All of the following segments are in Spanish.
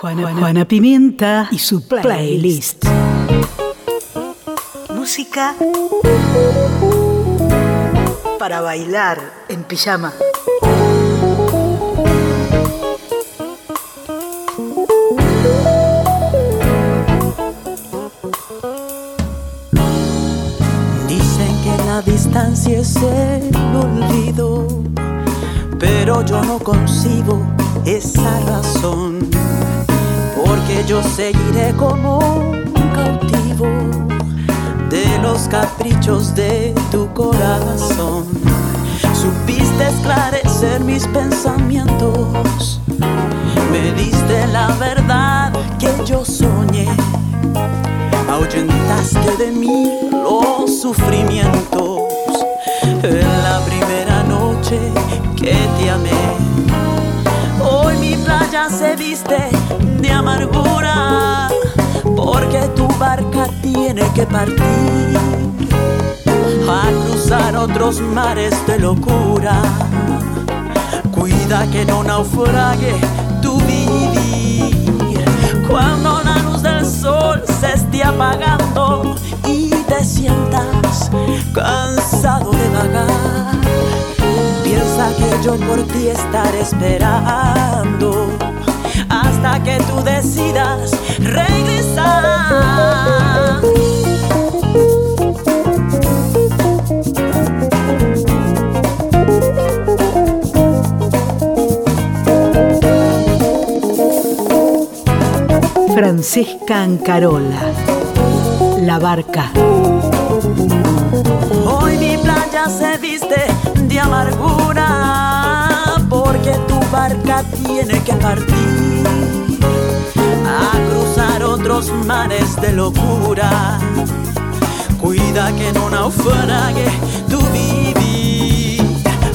Juana, Juana Pimienta y su playlist. Música para bailar en pijama. Dicen que la distancia es el olvido, pero yo no consigo esa razón, porque yo seguiré como un cautivo de los caprichos de tu corazón. Supiste esclarecer mis pensamientos, me diste la verdad que yo soñé, ahuyentaste de mí los sufrimientos. En la primera noche que te amé, hoy mi playa se viste de amargura porque tu barca tiene que partir a cruzar otros mares de locura. Cuida que no naufrague tu vivir cuando la luz del sol se esté apagando y te sientas cansado de vagar. Piensa que yo por ti estaré esperando hasta que tú decidas regresar. Francesca Ancarola. La barca. Hoy mi playa se viste de amargura porque tu barca tiene que partir a cruzar otros mares de locura. Cuida que no naufrague tu vivir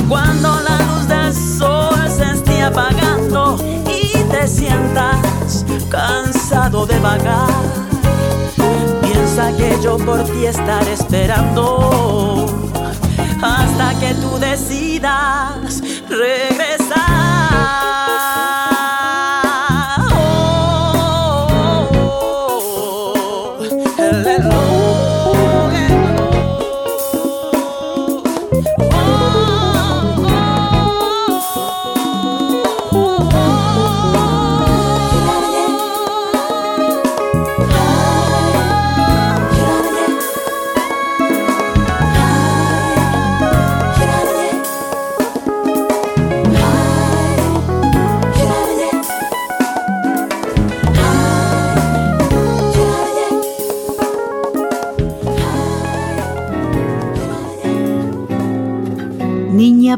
cuando la luz del sol se esté apagando y te sientas cansado de vagar. Piensa que yo por ti estaré esperando hasta que tú decidas regresar.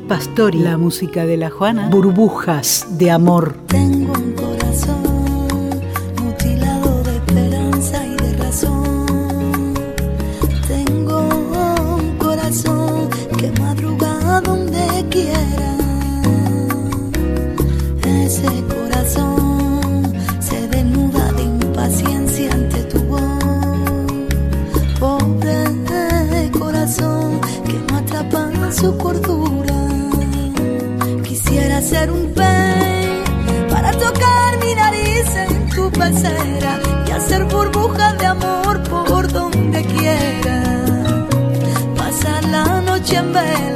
Pastori. La música de la Juana. Burbujas de amor. Tengo un corazón mutilado de esperanza y de razón. Tengo un corazón que madruga donde quiera. Ese corazón se desnuda de impaciencia ante tu voz. Pobre corazón que no atrapa su cordura. Noche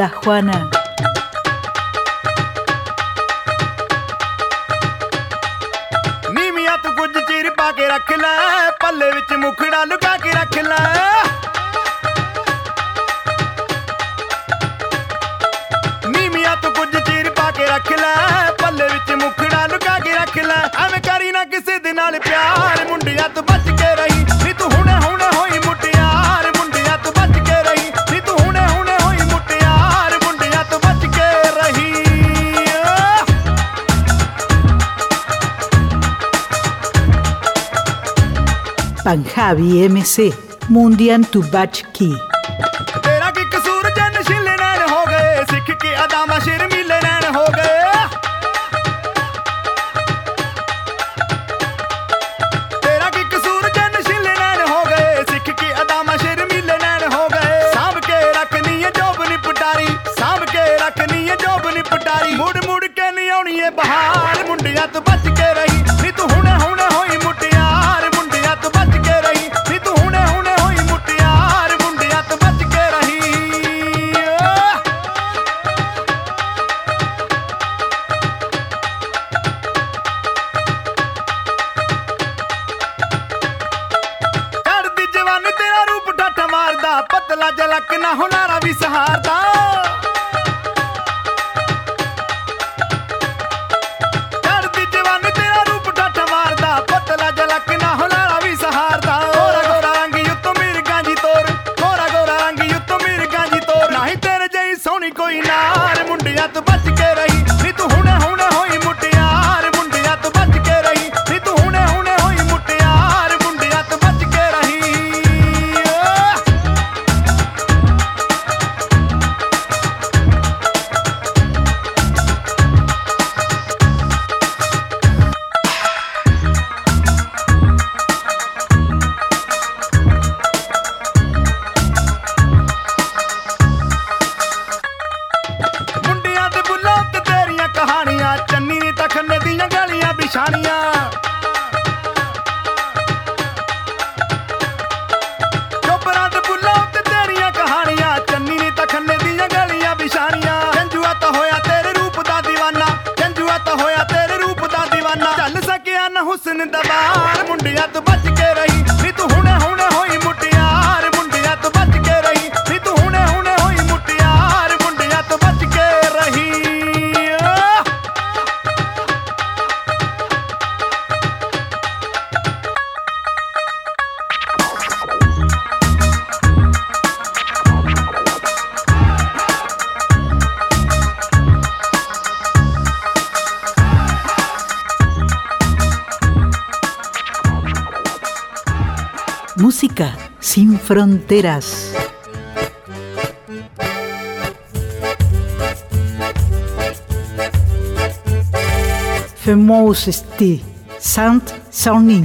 de la Juana. Panjabi MC. Mundian Tubachki. निशानियाँ fronteras. Famous Sti, Sant Saunin.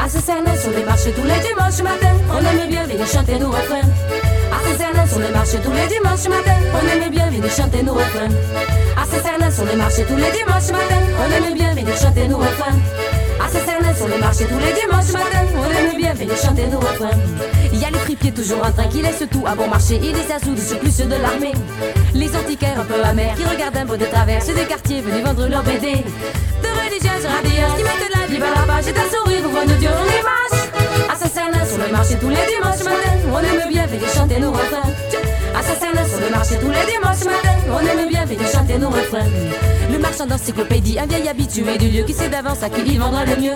À À sur les marchés tous les dimanches matin, on aime bien venir chanter nos refrains. À sur les marchés tous les dimanches matin, on aime bien venir chanter nos refrains. À sur les marchés tous les dimanches matin, on aime bien venir chanter nos refrains. À sur les marchés tous les dimanches matin, on aime bien venir chanter nos refrains. Il y a les fripiers toujours en train qui laissent tout à bon marché et des azous c'est plus de l'armée. Les antiquaires un peu amers qui regardent un peu de travers, des quartiers venus vendre leurs BD. De religieuses radieuses qui mettent de la vie à la page et d'un sourire pour de Dieu on les marche. Assassinat sur le marché tous les dimanches matin, on aime bien venir chanter nos refrains. Assassinat sur le marché tous les dimanches matin, on aime bien venir chanter nos refrains. Le marchand d'encyclopédie, un vieil habitué du lieu qui sait d'avance à qui il vendra le mieux.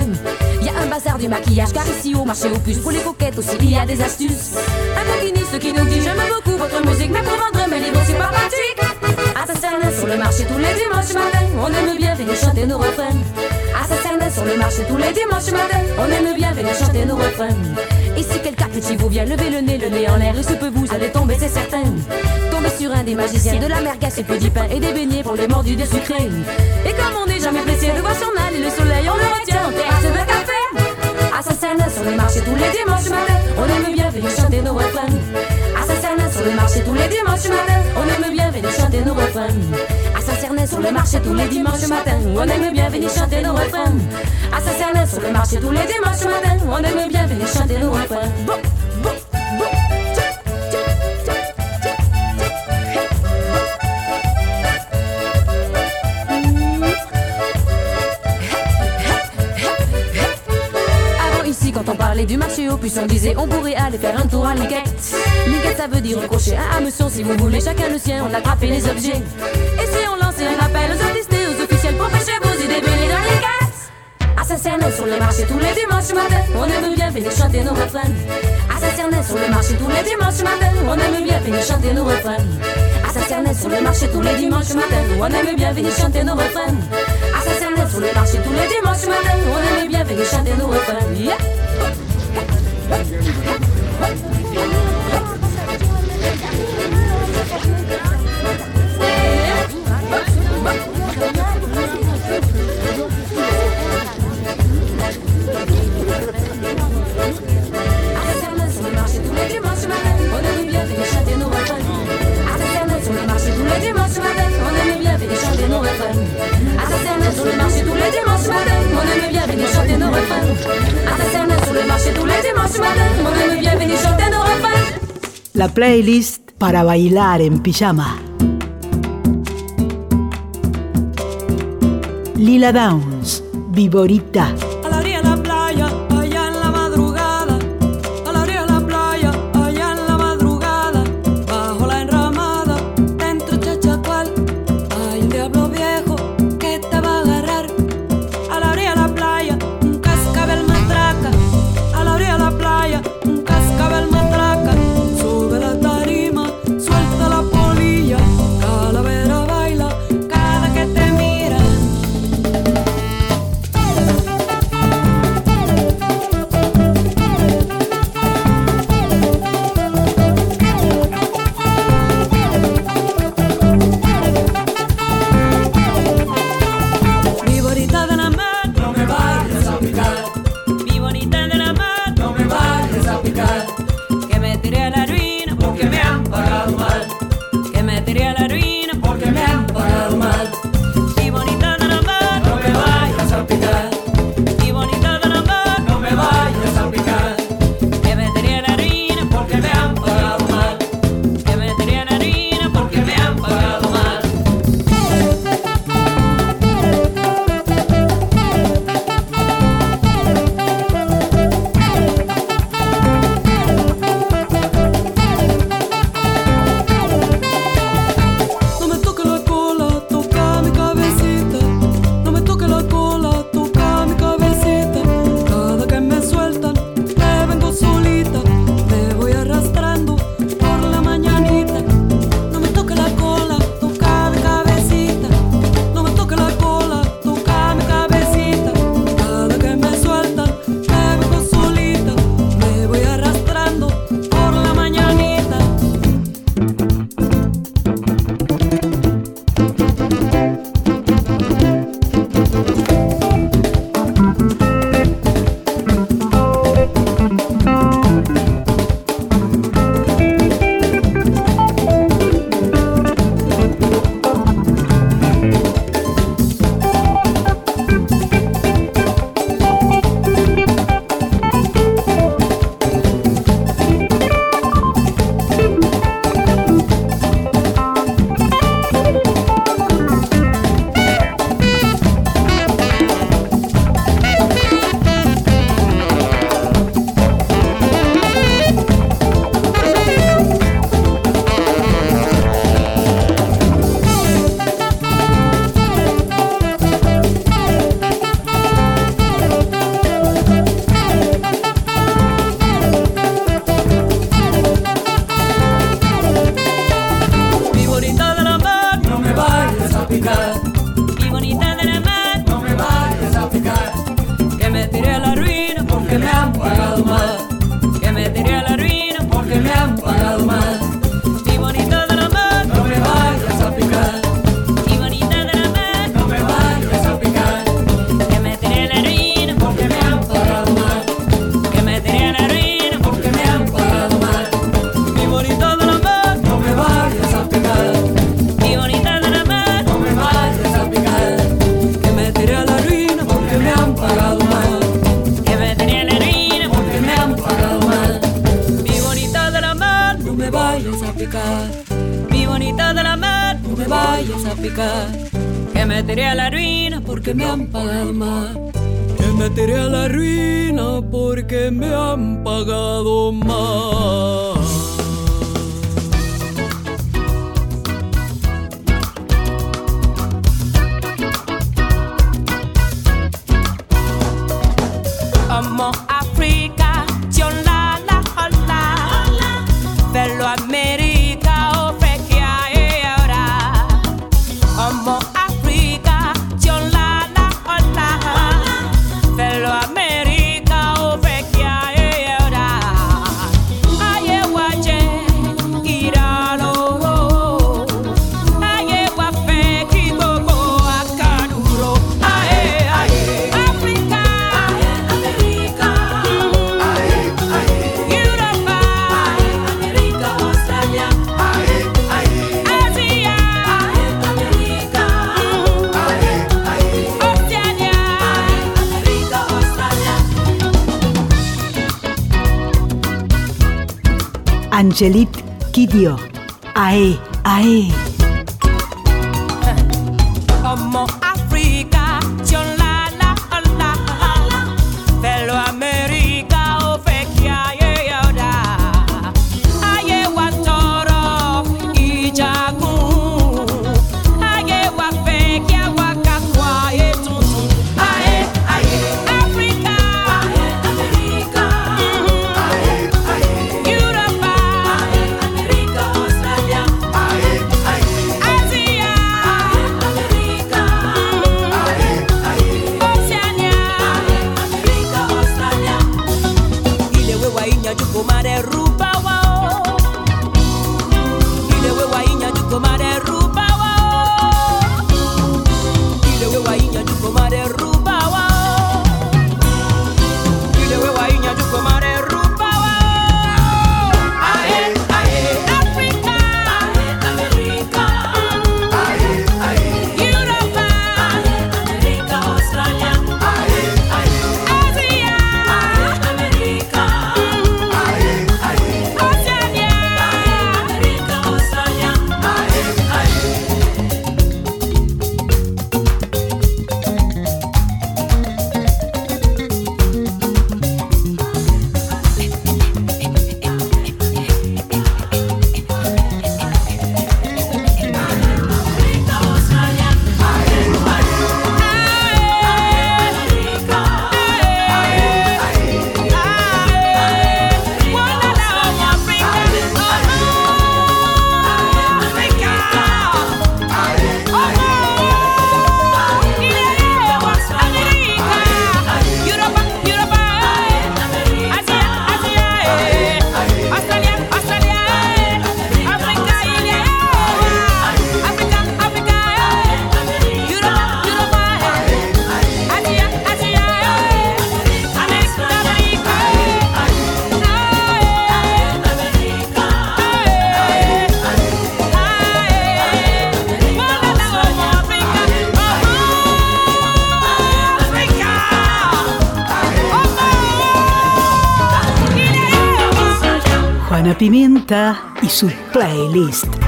Y a un bazar du maquillage, car ici au marché aux puces, pour les coquettes aussi, il y a des astuces. Un maquiniste qui nous dit J'aime beaucoup votre musique, mais pour vendre mes livres, c'est pas pratique. Assassinat sur le marché tous les dimanches matin, on aime bien venir chanter nos refrains. Assassinat sur le marché tous les dimanches matin, on aime bien venir chanter nos refrains. Et si quelqu'un petit vous vient lever le nez, le nez en l'air, il se peut vous allez tomber, c'est certain. Tomber sur un des magiciens, de la merguez et petit pain et des beignets pour les mordus de sucré. Et comme on n'est jamais pressé de voir son et le soleil, on le retient en terrasse de café. Assassinat sur le marché tous les dimanches matin, on aime bien venir chanter nos refrains. Assassinat sur le marché tous les dimanches matin, on aime bien venir chanter nos refrains. Sur le marché tous les dimanches matin, on aime bien venir chanter nos refrains. Assassinat sur le marché tous les dimanches matin, on aime bien venir chanter nos refrains. du marché au puissant disait on pourrait aller faire un tour à Linkette. Linkette ça veut dire crocher un hameçon si vous voulez, chacun le sien, on attrape les objets. Et si on lançait un appel aux artistes aux officiels pour pêcher vos idées belles dans Linkette Assassinat sur le marché tous les dimanches matin, on aime bien venir chanter nos refrains. Assassinat sur le marché tous les dimanches matin, on aime bien venir chanter nos refrains. Assassinat sur le marché tous les dimanches matin, on aime bien venir chanter nos refrains. Assassinat sur le marché tous les dimanches matin, on aime bien venir chanter nos refrains. La playlist para bailar en pijama. Lila Downs, Viborita. Angelit Kidio. Ae, ae. Y su playlist.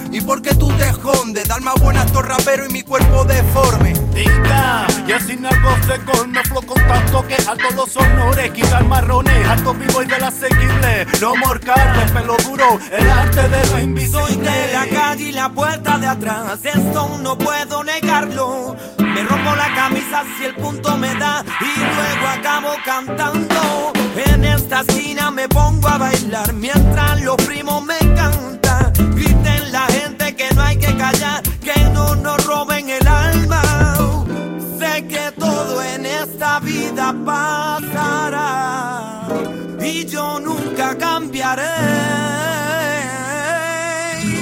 ¿Y por qué tú te escondes? Dar más buena a rapero y mi cuerpo deforme. Tica, y así algo seco, no flow con tanto que alto los honores, quitar marrones, alto vivo y de la asequible, no morcar, el pelo duro, el arte de lo invisible. Soy de la calle y la puerta de atrás, esto no puedo negarlo. Me rompo la camisa si el punto me da y luego acabo cantando. En esta esquina me pongo a bailar mientras los primos me cantan. Que no hay que callar, que no nos roben el alma. Sé que todo en esta vida pasará y yo nunca cambiaré. Y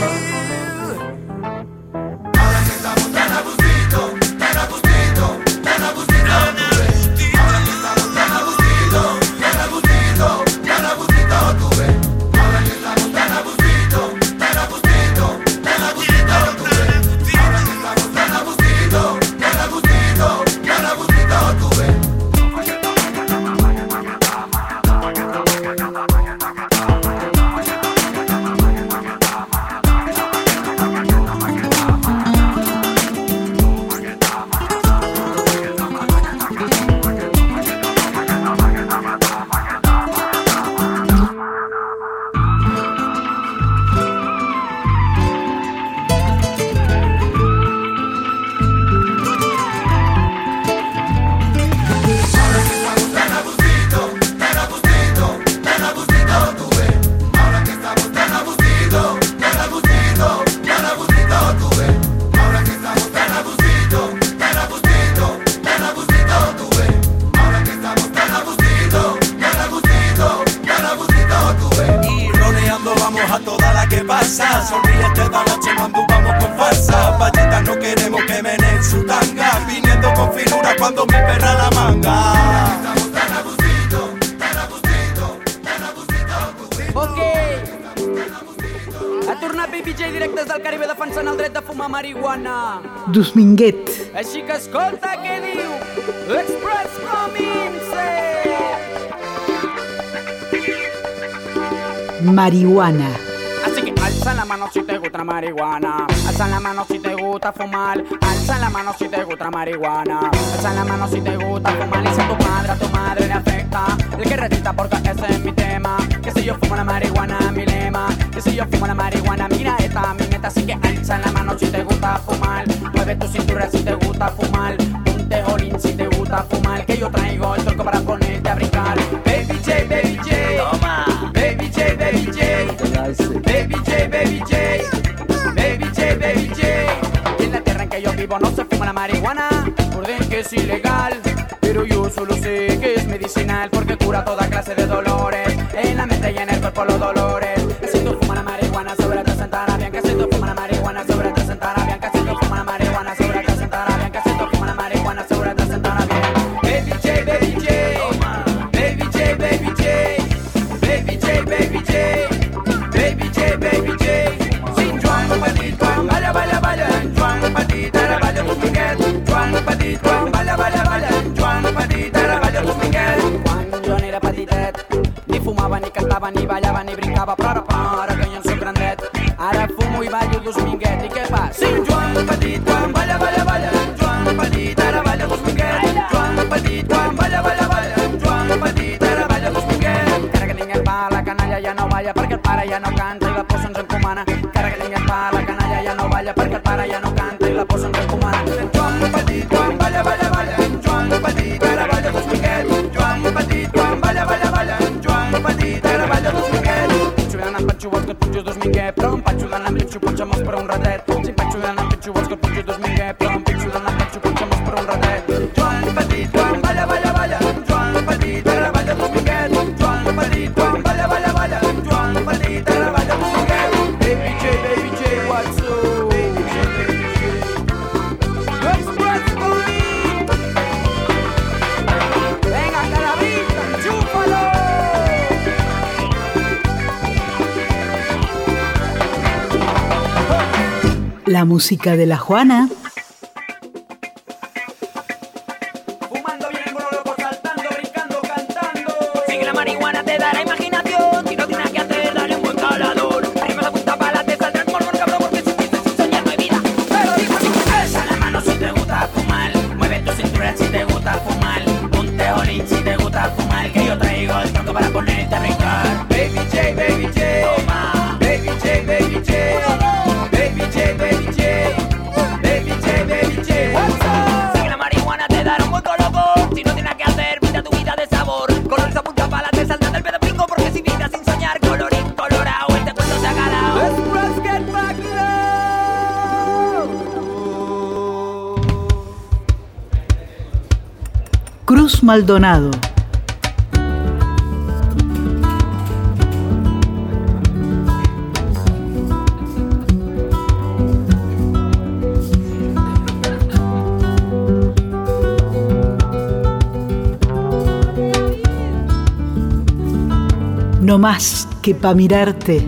marihuana, Así que alza la mano si te gusta marihuana. Alza la mano si te gusta fumar. Alza la mano si te gusta marihuana. Alza la mano si te gusta fumar. Y si a tu madre, a tu madre le afecta. El que recita porque ese es mi tema. Que si yo fumo la marihuana, mi lema. Que si yo fumo la marihuana, mira esta mi meta. Así que alza la mano si te gusta fumar. Mueve tu cintura si te gusta fumar. Ponte olín si te gusta fumar. Que yo traigo ilegal. Música de la Juana, Maldonado. No más que pa' mirarte.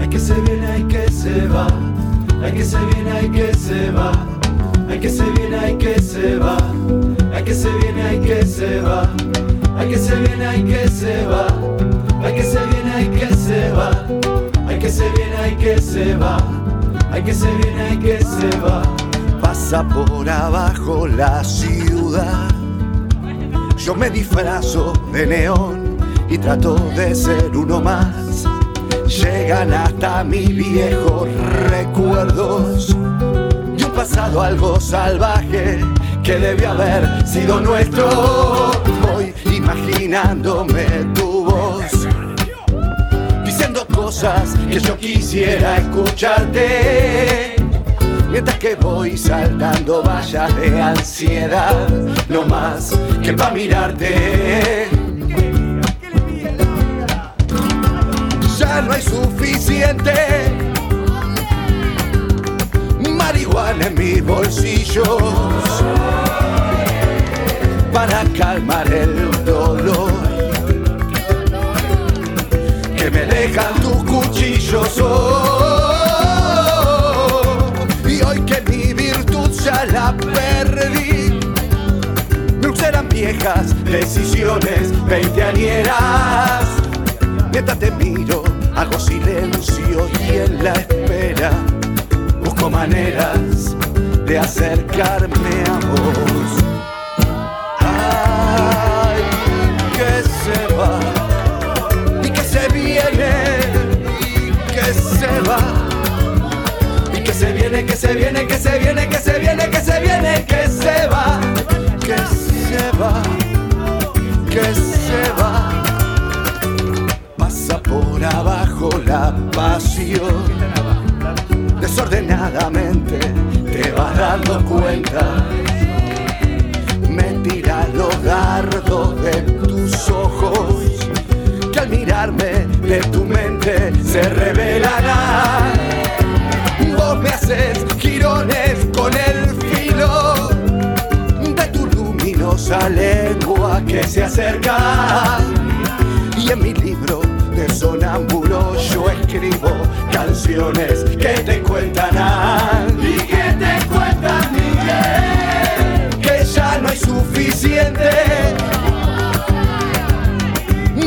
Hay que se viene, hay que se va. Hay que se viene, hay que se va. Hay que se viene, hay que se va. Hay que se viene, hay que se va. Hay que se viene, hay que se va. Hay que se viene, hay que se va. Hay que se viene, hay que se va. Hay que se viene, hay que se va. Pasa por abajo la ciudad. Yo me disfrazo de neón y trato de ser uno más. Llegan hasta mis viejos recuerdos de un pasado algo salvaje que debió haber sido nuestro. Voy imaginándome tu voz, diciendo cosas que yo quisiera escucharte. Mientras que voy saltando vallas de ansiedad, no más que para mirarte. Ya no hay suficiente en mis bolsillos para calmar el dolor que me dejan tus cuchillos. Oh, y hoy que mi virtud ya la perdí, me serán viejas decisiones veinteañeras. Mientras te miro, hago silencio y en la espera maneras de acercarme a vos. Ay, que se va y que se viene y que se va y que se viene, que se viene, que se viene, que se viene, que se viene, que se va, que se va, que se va. Pasa por abajo la pasión, desordenadamente te vas dando cuenta. Me tira los dardos de tus ojos, que al mirarme de tu mente se revelarán. Vos me haces girones con el filo de tu luminosa lengua que se acerca. Y en mi libro de sonámbulo yo escribo canciones que te cuentan a- y que te cuentan Miguel, que ya no hay suficiente.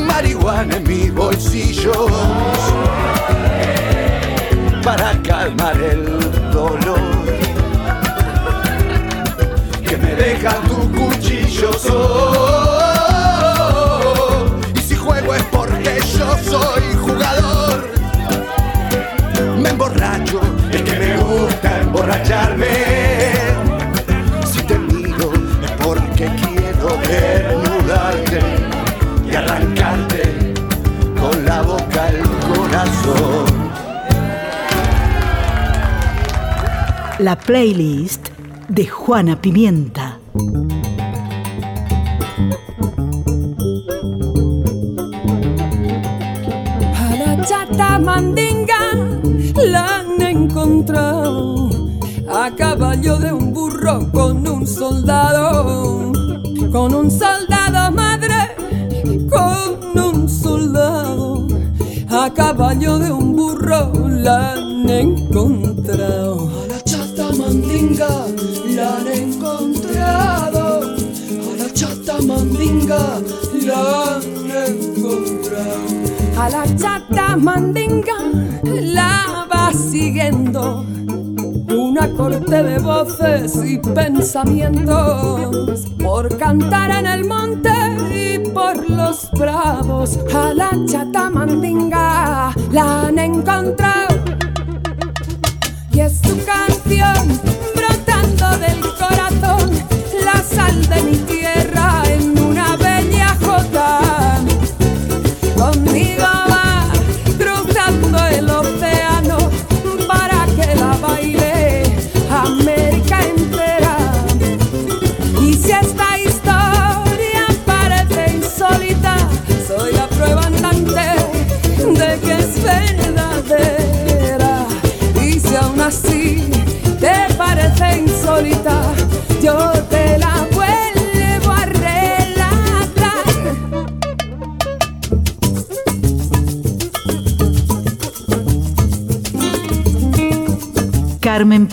Marihuana en mis bolsillos para calmar el dolor. Que me dejan tus cuchillos. Oh, emborracharme. Si te miro es porque quiero desnudarte y arrancarte con la boca al corazón. La playlist de Juana Pimienta. Pensamientos por cantar en el monte y por los bravos. A la chata mandinga la han encontrado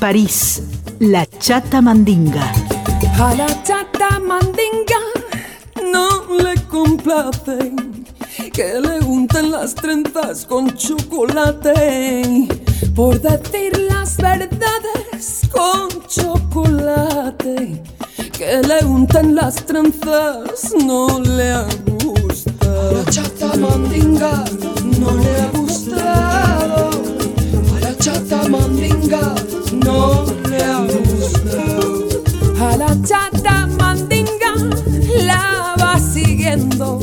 París, la chata mandinga. A la chata mandinga no le complace que le unten las trenzas con chocolate. Por decir las verdades con chocolate. Que le unten las trenzas no le gusta. A la chata mandinga no le ha gustado. A la chata mandinga no le ha gustado. A la chata mandinga la va siguiendo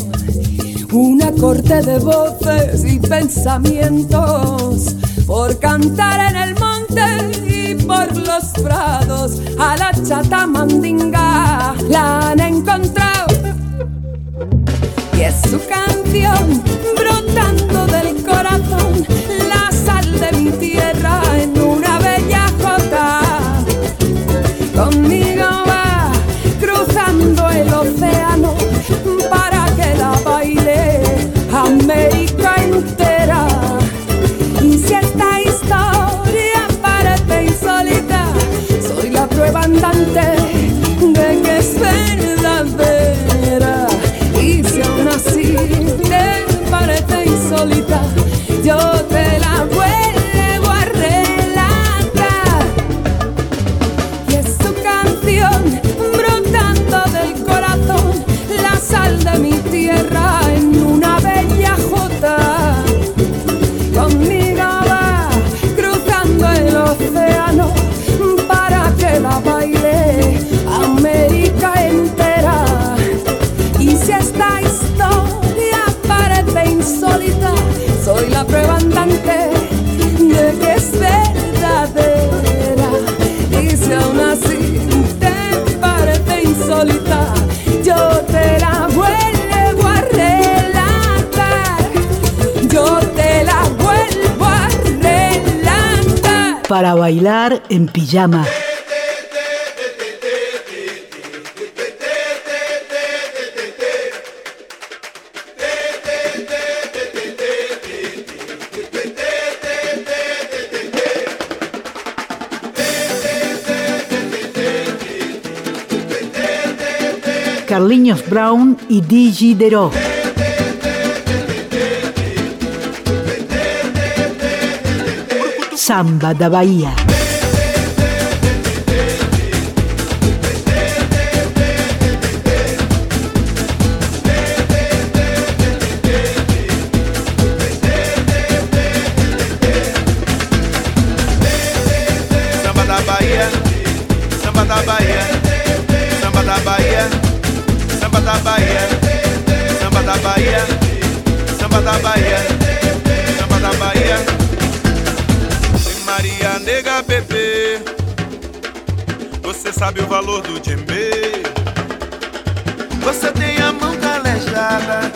una corte de voces y pensamientos por cantar en el monte y por los prados. A la chata mandinga la han encontrado y es su canción Para bailar en pijama. Carliños Brown y Digi Deró. Samba da Bahía. Sabe o valor do djembe. Você tem a mão calejada,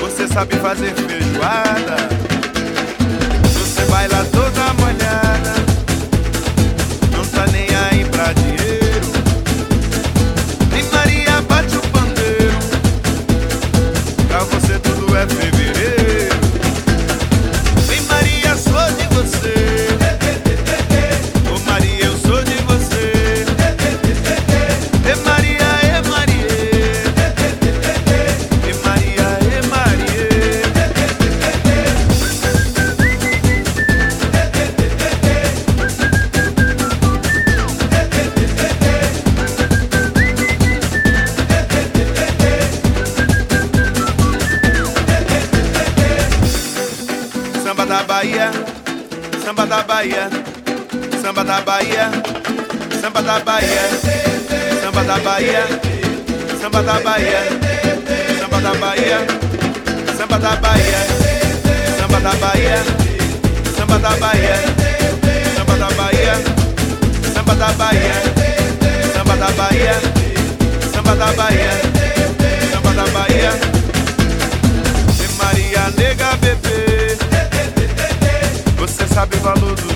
você sabe fazer feijoada. Você baila toda molhada da Bahia, samba da Bahia, samba da Bahia, samba da Bahia, samba da Bahia, samba da Bahia, samba da Bahia, samba da Bahia, samba da Bahia, samba da Bahia, samba da Bahia, samba da Bahia. Maria nega bebê Você sabe o valor do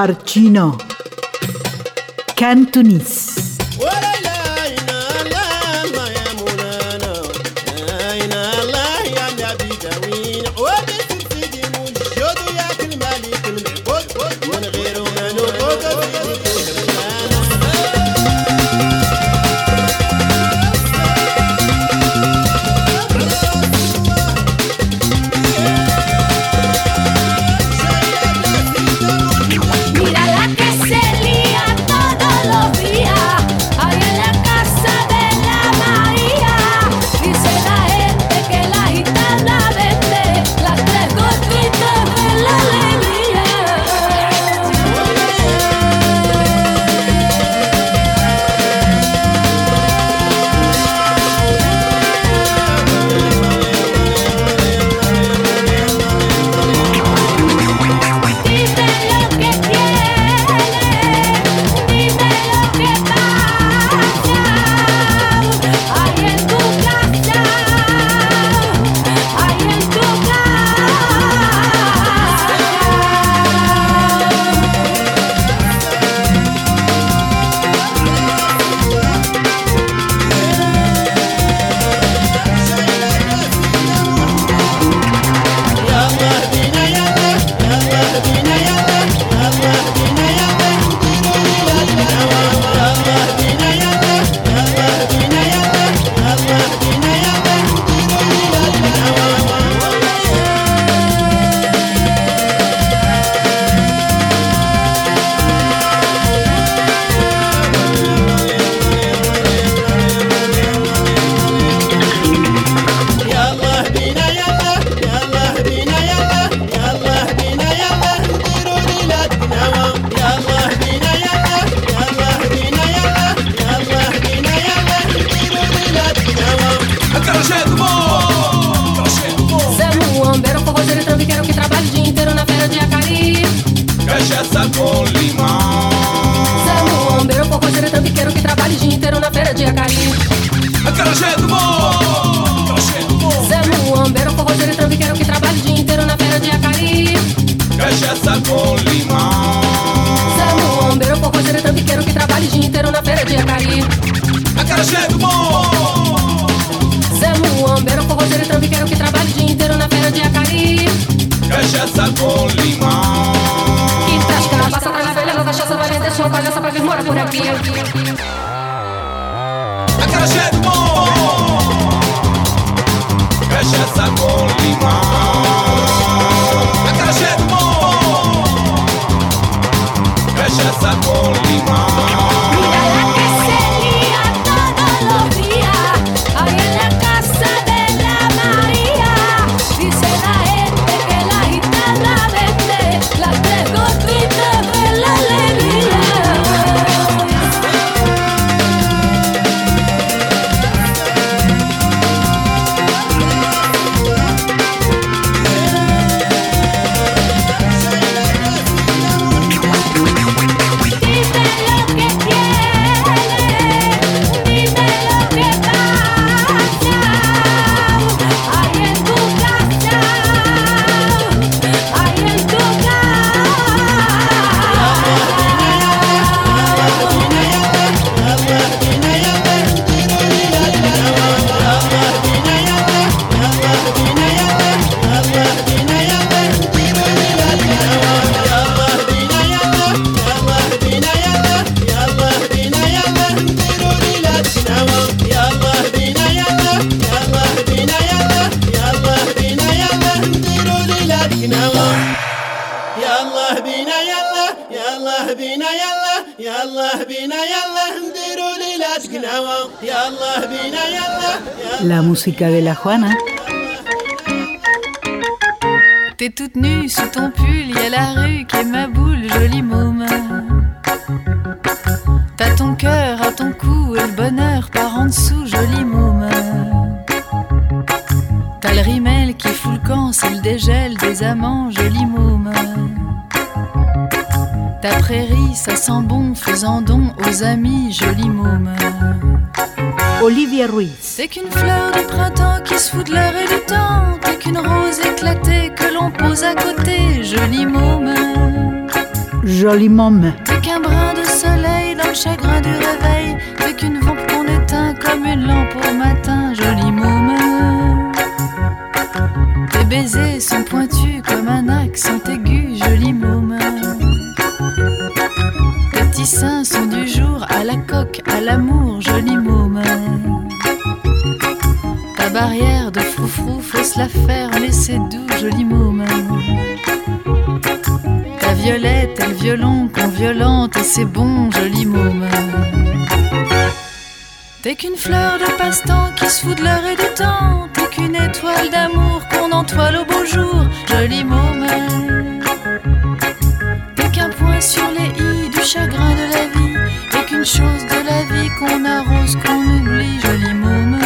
Barcino. Cantonese. la Juana. T'es toute nue sous ton pull, y a la rue qui est ma boule, jolie môme. T'as ton cœur à ton cou et le bonheur par en dessous, jolie môme. T'as le rimel qui fout le camp, c'est le des amants, jolie môme. Ta prairie, ça sent bon, faisant don aux amis, jolie môme. Olivia Ruiz. C'est qu'une fleur de printemps qui se fout de l'heure et du temps. T'es qu'une rose éclatée que l'on pose à côté, joli môme. Joli môme. C'est bon, joli môme. T'es qu'une fleur de passe-temps qui se fout de l'heure et du temps. T'es qu'une étoile d'amour qu'on entoile au beau jour, joli môme. T'es qu'un point sur les i du chagrin de la vie. T'es qu'une chose de la vie qu'on arrose, qu'on oublie, joli môme.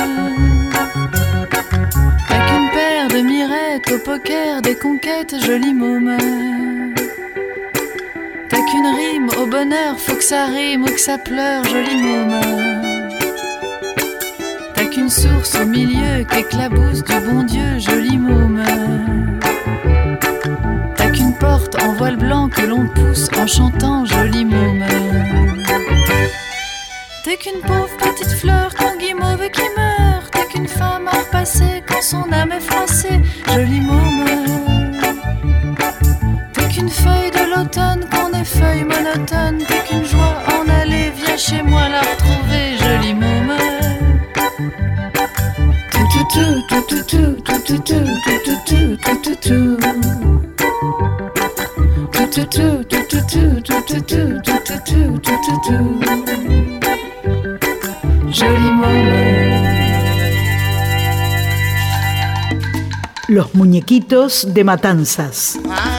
T'es qu'une paire de mirettes au poker, des conquêtes, joli môme. Rime au bonheur, faut que ça rime ou que ça pleure, joli môme. T'as qu'une source au milieu qu'éclabousse du bon Dieu, joli môme. T'as qu'une porte en voile blanc que l'on pousse en chantant, joli môme. T'es qu'une pauvre petite fleur qu'on guimauve qui meurt. T'es qu'une femme à repasser quand son âme est froissée, joli môme qu'une feuille de l'automne, qu'on est feuille monotone, t'es qu'une joie en aller, viens chez moi la retrouver, jolie môme. Jolie môme. Los muñequitos de matanzas. Ah.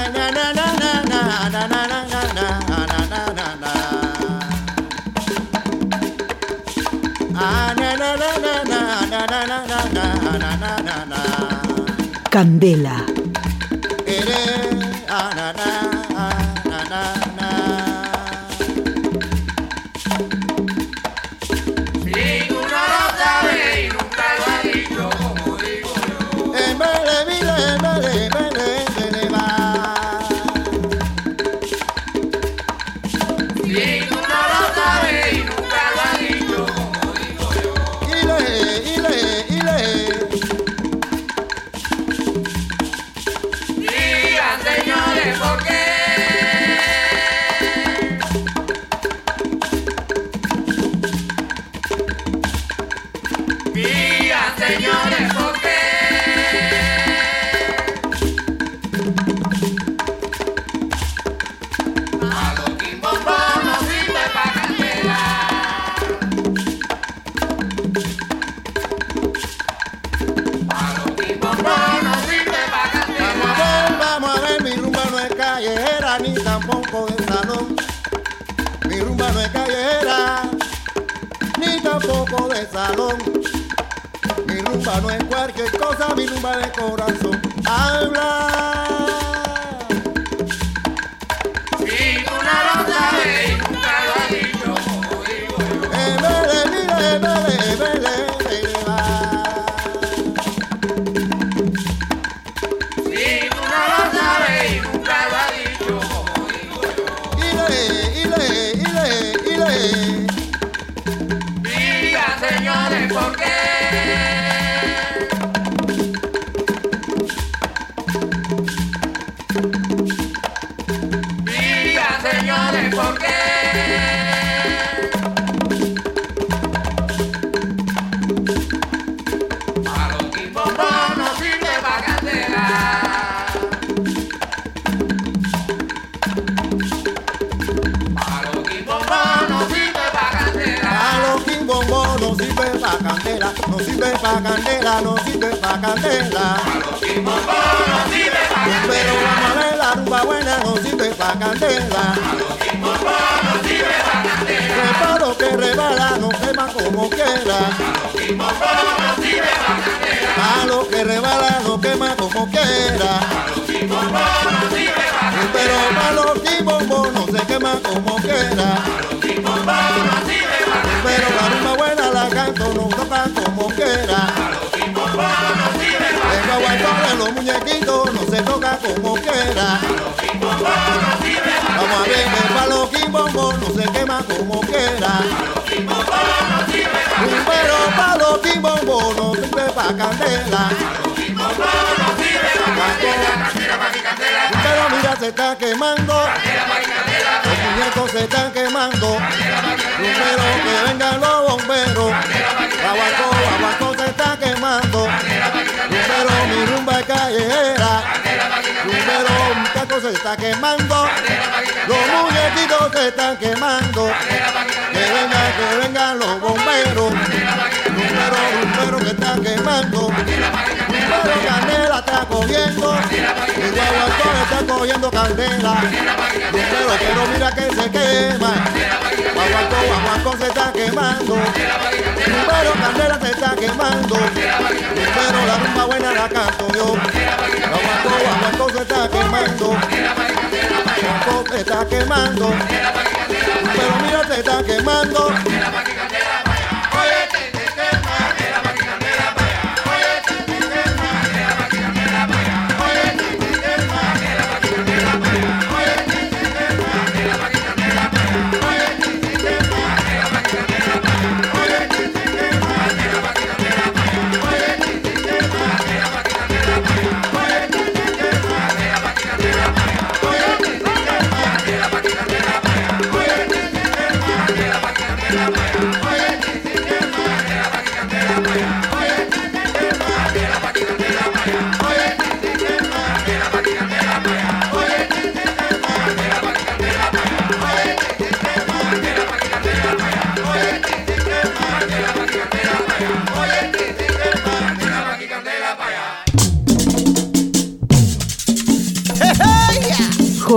Candela. pa' candela, no sirve pa' candela. Los tipos no sirve pa' candela. Pero vamos a ver la rumba buena, no sirve pa' candela. Los tipos no sirve pa' candela. Preparo que rebala, no quema como quiera. Los tipos no sirve pa' candela. A lo que rebala, no quema como quiera. Los tipos no sirve pa' candela. Pero para los tipos no se quema como quiera. Los tipos no sirve pa' candela. Pero la rumba buena la canto, no toca como madera. El guaguancó de los muñequitos no se toca como quiera. Vamos a ver que el palo quimbombo no se quema como quiera. Pero palo quimbombo no sirve pa' candela. Pero mira se está quemando. Los muñecos se están quemando. Pero que vengan los bomberos. Guaguancó está quemando. Pero mi rumba es calle se está quemando. Los muñequitos se están quemando. Que vengan, que vengan los bomberos. Bomberos, bomberos que están quemando. Pero canela está cogiendo. El guaguancón está cogiendo candela. Bombero, pero mira que se quema. Guaguancón, guaguancón se está quemando. Bombero, candela se está quemando. Bombero, la rumba buena la canto yo. Guaguancón, guaguancón está quemando. Pero mira, te está quemando.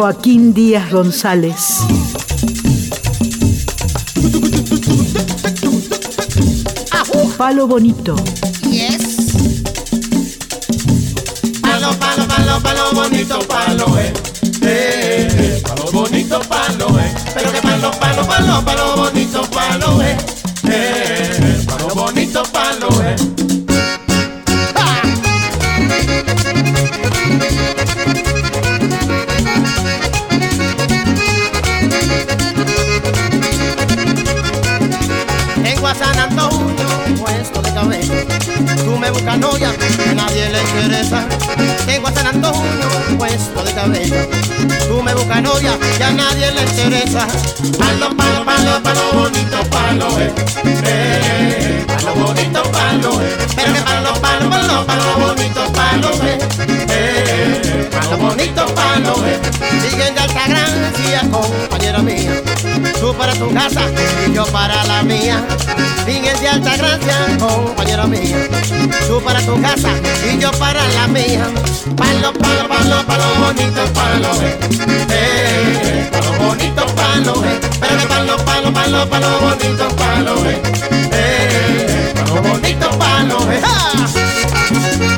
Joaquín Díaz González. Palo bonito. Yes. Palo, palo, palo, palo bonito, palo, eh. eh, eh. eh. Palo bonito, palo, eh. Pero que palo, palo, palo, palo bonito, palo, eh. eh. nadie le interesa. Tengo a San Antonio puesto de cabeza. Tú me buscas novia y a nadie le interesa. Palo, palo, palo, palo bonito, palo, eh. eh palo bonito, palo, eh. Pero palo, palo, palo, palo bonito, palo, eh. eh a los bonitos palomes. Siguen de alta gracia, compañera mía. Tú para tu casa y yo para la mía. Siguen de alta gracia, compañera mía. Tú para tu casa y yo para la mía. Palo, palo, palo, palo, bonito palo, eh. eh palo, bonito palo, eh. Espérame, palo, palo, palo, palo, bonito palo, eh. eh palo, bonito palo, eh.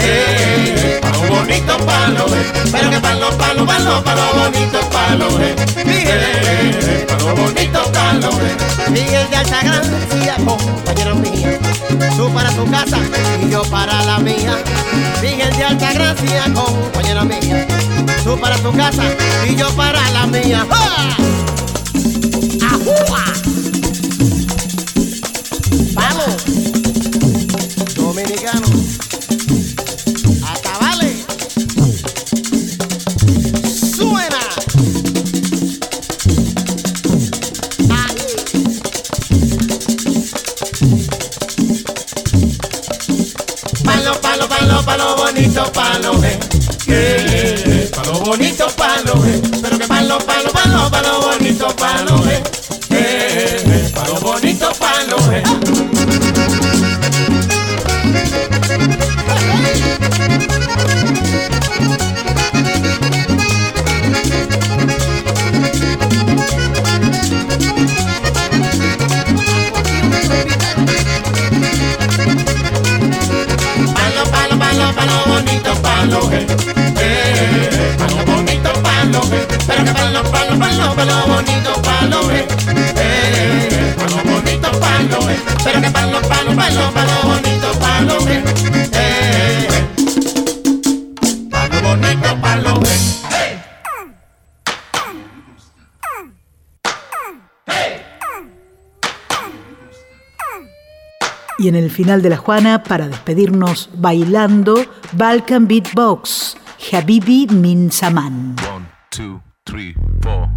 bonito palo, eh. pero que palo, palo, palo, palo bonito palo, eh. Miguel, palo bonito palo, eh. Miguel de Altagracia, compañero mío, tú para tu casa y yo para la mía, Miguel de Altagracia, compañero mío, tú para tu casa y yo para la mía. ¡Ah! ¡Ajúa! Vamos, dominicano. pa' lo bonito, pa' lo ve. Eh, eh, eh, lo bonito, pa' lo ve. Pero que pa' lo, pa' lo, pa' lo, bonito, pa' lo ve. Palo, palo bonito, palo ven. Eh, palo bonito. Y en el final de la Juana, para despedirnos bailando, Balkan Beatbox, Habibi Min Saman. One, two, three, four.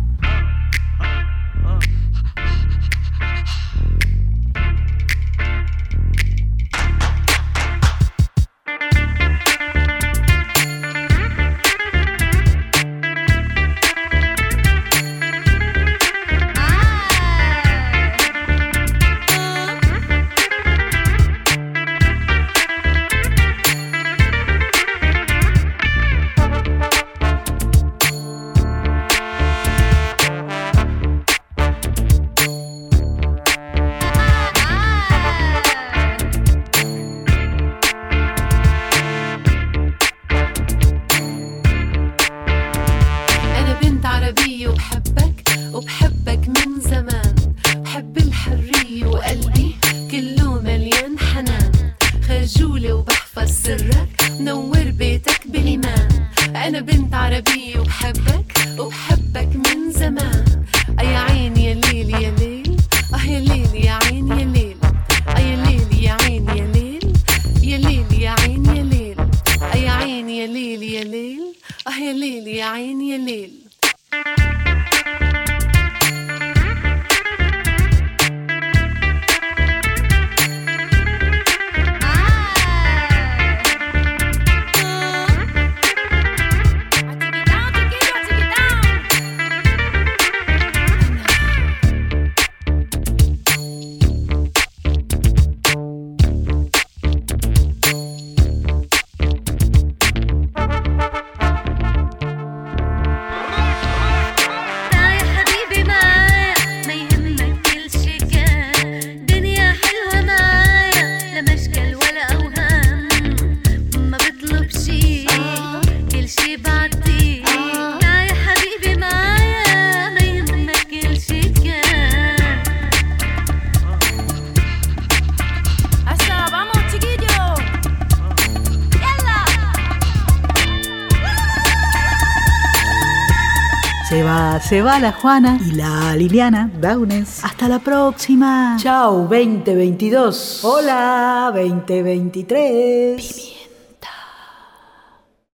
Se va la Juana y la Liliana Downes. Hasta la próxima. Chao 2022. Hola 2023.